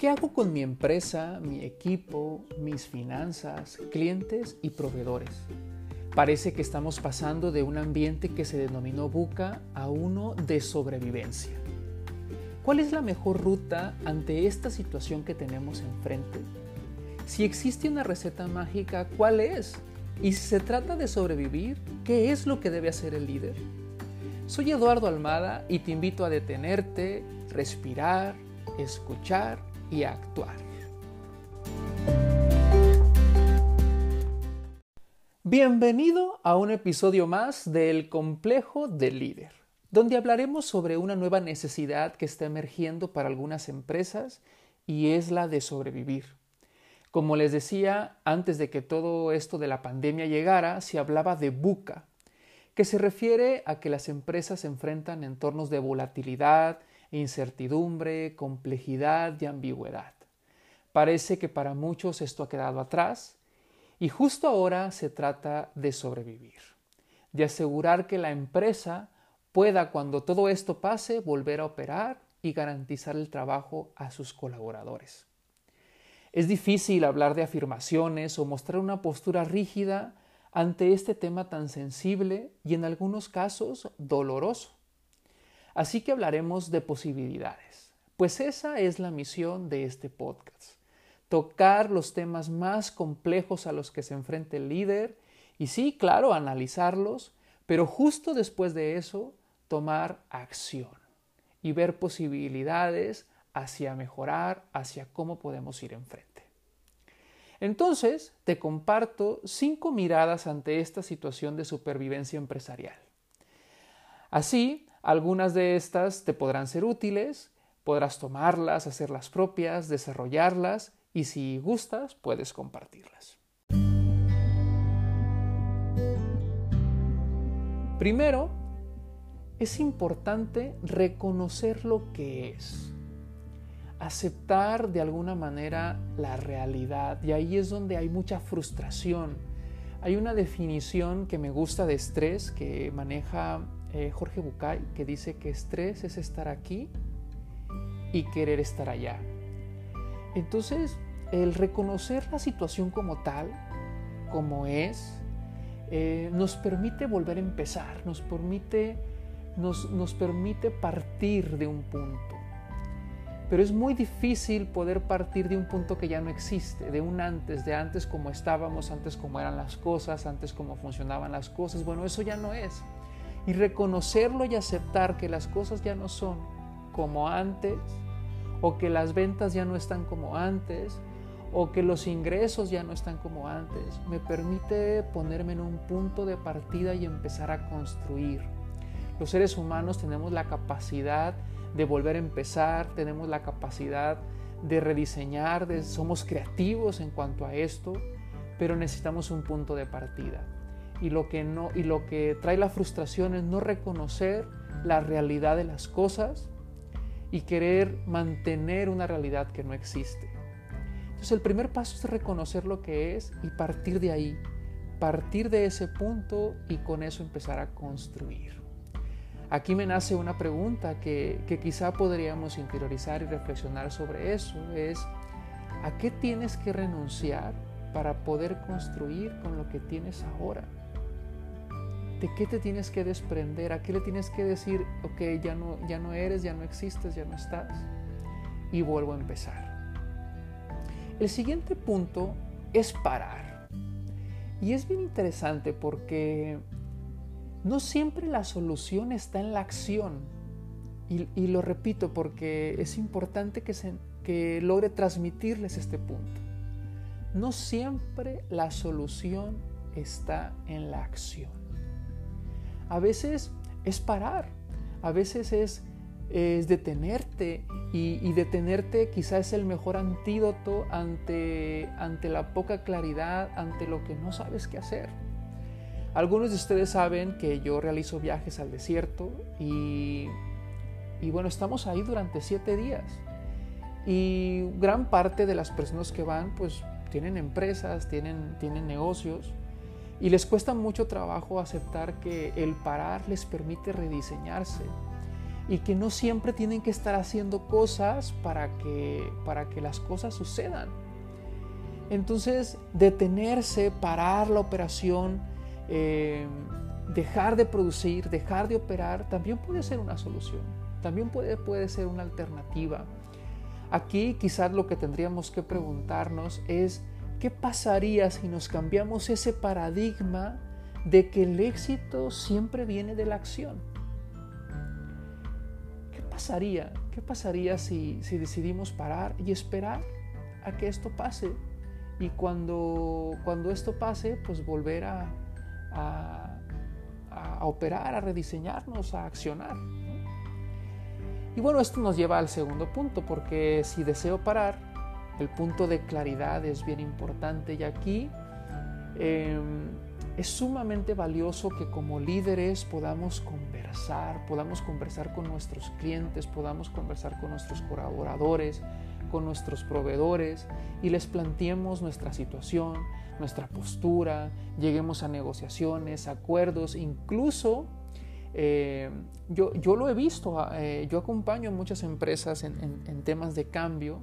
¿Qué hago con mi empresa, mi equipo, mis finanzas, clientes y proveedores? Parece que estamos pasando de un ambiente que se denominó buca a uno de sobrevivencia. ¿Cuál es la mejor ruta ante esta situación que tenemos enfrente? Si existe una receta mágica, ¿cuál es? Y si se trata de sobrevivir, ¿qué es lo que debe hacer el líder? Soy Eduardo Almada y te invito a detenerte, respirar, escuchar y actuar. Bienvenido a un episodio más del Complejo del Líder, donde hablaremos sobre una nueva necesidad que está emergiendo para algunas empresas y es la de sobrevivir. Como les decía, antes de que todo esto de la pandemia llegara, se hablaba de buca, que se refiere a que las empresas se enfrentan entornos de volatilidad, incertidumbre, complejidad y ambigüedad. Parece que para muchos esto ha quedado atrás y justo ahora se trata de sobrevivir, de asegurar que la empresa pueda cuando todo esto pase volver a operar y garantizar el trabajo a sus colaboradores. Es difícil hablar de afirmaciones o mostrar una postura rígida ante este tema tan sensible y en algunos casos doloroso. Así que hablaremos de posibilidades, pues esa es la misión de este podcast. Tocar los temas más complejos a los que se enfrenta el líder y sí, claro, analizarlos, pero justo después de eso, tomar acción y ver posibilidades hacia mejorar, hacia cómo podemos ir enfrente. Entonces, te comparto cinco miradas ante esta situación de supervivencia empresarial. Así, algunas de estas te podrán ser útiles, podrás tomarlas, hacerlas propias, desarrollarlas y si gustas puedes compartirlas. Primero, es importante reconocer lo que es, aceptar de alguna manera la realidad y ahí es donde hay mucha frustración. Hay una definición que me gusta de estrés que maneja eh, Jorge Bucay, que dice que estrés es estar aquí y querer estar allá. Entonces, el reconocer la situación como tal, como es, eh, nos permite volver a empezar, nos permite, nos, nos permite partir de un punto. Pero es muy difícil poder partir de un punto que ya no existe, de un antes, de antes como estábamos, antes como eran las cosas, antes como funcionaban las cosas. Bueno, eso ya no es y reconocerlo y aceptar que las cosas ya no son como antes o que las ventas ya no están como antes o que los ingresos ya no están como antes, me permite ponerme en un punto de partida y empezar a construir. Los seres humanos tenemos la capacidad de volver a empezar, tenemos la capacidad de rediseñar, somos creativos en cuanto a esto, pero necesitamos un punto de partida y lo que no y lo que trae la frustración es no reconocer la realidad de las cosas y querer mantener una realidad que no existe. Entonces el primer paso es reconocer lo que es y partir de ahí, partir de ese punto y con eso empezar a construir. Aquí me nace una pregunta que, que quizá podríamos interiorizar y reflexionar sobre eso, es ¿a qué tienes que renunciar para poder construir con lo que tienes ahora? ¿De qué te tienes que desprender? ¿A qué le tienes que decir, ok, ya no, ya no eres, ya no existes, ya no estás? Y vuelvo a empezar. El siguiente punto es parar. Y es bien interesante porque no siempre la solución está en la acción. Y, lo repito porque es importante que, se, que logre transmitirles este punto. No siempre la solución está en la acción. A veces es parar, a veces es, detenerte y, detenerte quizás es el mejor antídoto ante, ante la poca claridad, ante lo que no sabes qué hacer. Algunos de ustedes saben que yo realizo viajes al desierto y, y bueno, estamos ahí durante siete días. Y gran parte de las personas que van pues tienen empresas, tienen, tienen negocios y les cuesta mucho trabajo aceptar que el parar les permite rediseñarse. y que no siempre tienen que estar haciendo cosas para que, para que las cosas sucedan. Entonces, detenerse, parar la operación, eh, dejar de producir, dejar de operar, también puede ser una solución, también puede, puede ser una alternativa. Aquí quizás lo que tendríamos que preguntarnos es, ¿qué pasaría si nos cambiamos ese paradigma de que el éxito siempre viene de la acción? ¿Qué pasaría? ¿Qué pasaría si, si decidimos parar y esperar a que esto pase? Y cuando, cuando esto pase, pues volver a, a, operar, a rediseñarnos, a accionar. Y bueno, esto nos lleva al segundo punto, porque si deseo parar, el punto de claridad es bien importante. Y aquí em, es sumamente valioso que como líderes podamos conversar, podamos conversar con nuestros clientes, podamos conversar con nuestros colaboradores, con nuestros proveedores y les planteemos nuestra situación, nuestra postura, lleguemos a negociaciones, acuerdos, incluso eh, yo, yo, lo he visto, eh, yo acompaño a muchas empresas en, temas de cambio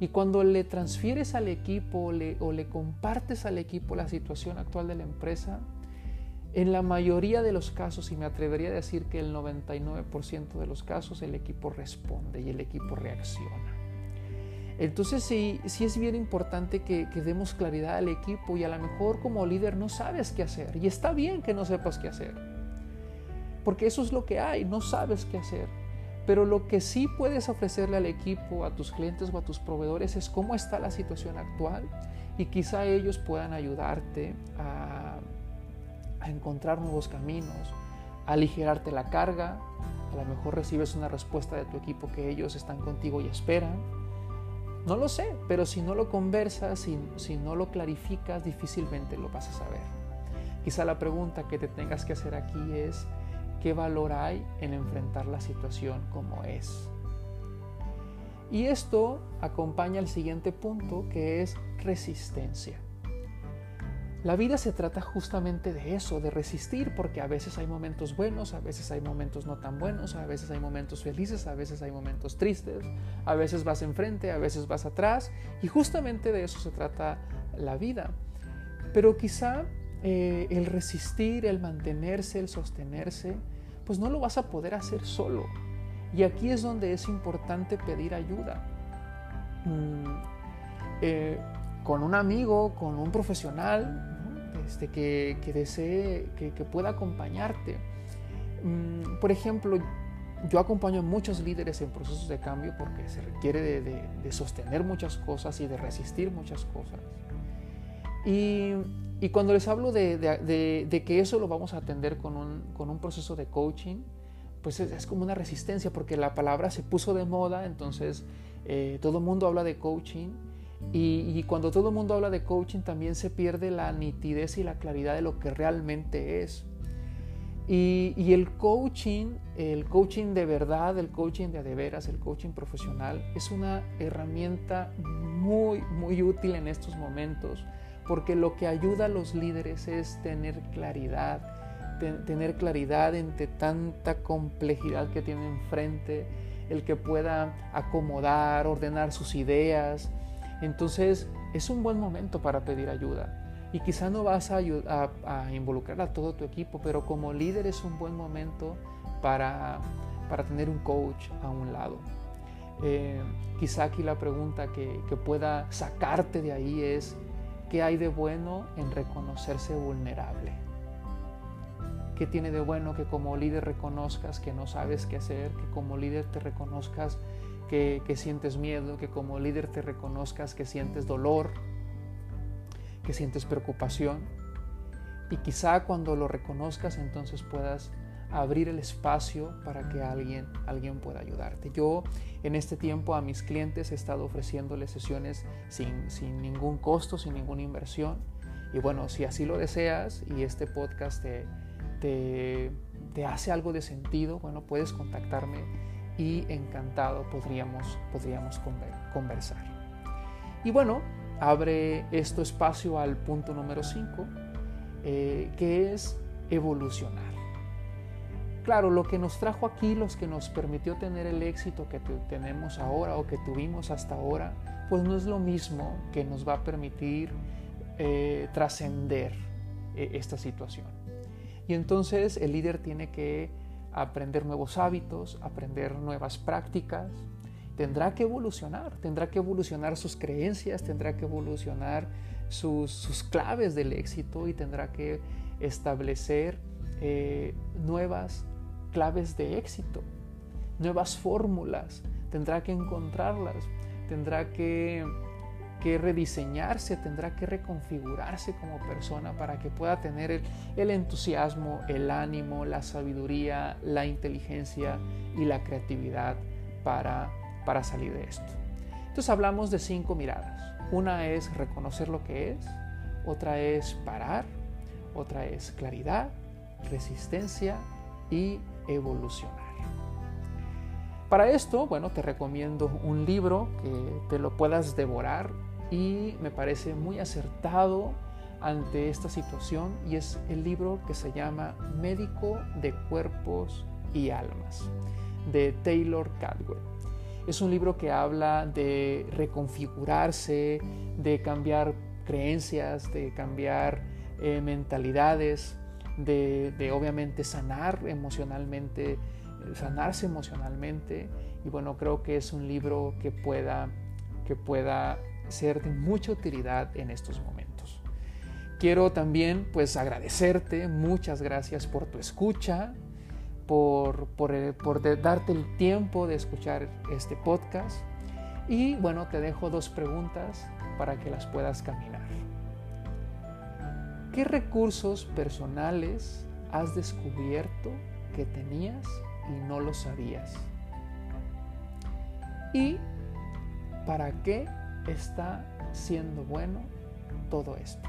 y cuando le transfieres al equipo o le compartes al equipo la situación actual de la empresa, en la mayoría de los casos, y me atrevería a decir que el 99% de los casos, el equipo responde y el equipo reacciona. Entonces sí, sí es bien importante que, que, demos claridad al equipo y a lo mejor como líder no sabes qué hacer. Y está bien que no sepas qué hacer. Porque eso es lo que hay, no sabes qué hacer. Pero lo que sí puedes ofrecerle al equipo, a tus clientes o a tus proveedores es cómo está la situación actual y quizá ellos puedan ayudarte a, encontrar nuevos caminos, a aligerarte la carga. A lo mejor recibes una respuesta de tu equipo que ellos están contigo y esperan no lo sé, pero si no lo conversas, si, si no lo clarificas, difícilmente lo vas a saber. Quizá la pregunta que te tengas que hacer aquí es, ¿qué valor hay en enfrentar la situación como es? Y esto acompaña al siguiente punto que es resistencia. La vida se trata justamente de eso, de resistir, porque a veces hay momentos buenos, a veces hay momentos no tan buenos, a veces hay momentos felices, a veces hay momentos tristes, a veces vas enfrente, a veces vas atrás, y justamente de eso se trata la vida. Pero quizá eh, el resistir, el mantenerse, el sostenerse, pues no lo vas a poder hacer solo. Y aquí es donde es importante pedir ayuda. Mm, eh, con un amigo, con un profesional, este, que, desee, que, pueda acompañarte. Mm, por ejemplo, yo acompaño a muchos líderes en procesos de cambio porque se requiere de, sostener muchas cosas y de resistir muchas cosas. Y, cuando les hablo de, que eso lo vamos a atender con un, proceso de coaching, pues es, como una resistencia porque la palabra se puso de moda, entonces eh, todo el mundo habla de coaching y, cuando todo el mundo habla de coaching también se pierde la nitidez y la claridad de lo que realmente es. Y, el coaching, el coaching de verdad, el coaching de veras, el coaching profesional, es una herramienta muy, muy útil en estos momentos, porque lo que ayuda a los líderes es tener claridad, tener claridad entre tanta complejidad que tienen enfrente, el que pueda acomodar, ordenar sus ideas, entonces es un buen momento para pedir ayuda. Y quizá no vas a, involucrar a todo tu equipo, pero como líder es un buen momento para, tener un coach a un lado. Eh, quizá aquí la pregunta que pueda sacarte de ahí es, ¿qué hay de bueno en reconocerse vulnerable? ¿Qué tiene de bueno que como líder reconozcas que no sabes qué hacer, que como líder te reconozcas que, sientes miedo, que como líder te reconozcas que sientes dolor, que sientes preocupación. Y quizá cuando lo reconozcas entonces puedas abrir el espacio para que alguien, alguien pueda ayudarte. Yo en este tiempo a mis clientes he estado ofreciéndoles sesiones sin, sin ningún costo, sin ninguna inversión. Y bueno, si así lo deseas y este podcast te, te, te hace algo de sentido, bueno, puedes contactarme y encantado podríamos, podríamos conversar. Y bueno, abre esto espacio al punto número 5, eh, que es evolucionar. Claro, lo que nos trajo aquí, los que nos permitió tener el éxito que tenemos ahora o que tuvimos hasta ahora, pues no es lo mismo que nos va a permitir eh, trascender eh, esta situación. Y entonces el líder tiene que aprender nuevos hábitos, aprender nuevas prácticas, tendrá que evolucionar, tendrá que evolucionar sus creencias, tendrá que evolucionar sus, claves del éxito y tendrá que establecer eh, nuevas claves de éxito, nuevas fórmulas, tendrá que encontrarlas, tendrá que, rediseñarse, tendrá que reconfigurarse como persona para que pueda tener el, el entusiasmo, el ánimo, la sabiduría, la inteligencia y la creatividad para, para salir de esto. Entonces hablamos de cinco miradas. Una es reconocer lo que es, otra es parar, otra es claridad, resistencia y evolucionar. Para esto, bueno, te recomiendo un libro que te lo puedas devorar y me parece muy acertado ante esta situación y es el libro que se llama Médico de Cuerpos y Almas de Taylor Cadwell. Es un libro que habla de reconfigurarse, de cambiar creencias, de cambiar eh, mentalidades, de, obviamente sanar emocionalmente, sanarse emocionalmente. Y bueno, creo que es un libro que pueda, que pueda ser de mucha utilidad en estos momentos. Quiero también pues agradecerte, muchas gracias por tu escucha, por, por, por darte el tiempo de escuchar este podcast. Y bueno, te dejo dos preguntas para que las puedas caminar. ¿Qué recursos personales has descubierto que tenías y no lo sabías? ¿Y para qué está siendo bueno todo esto?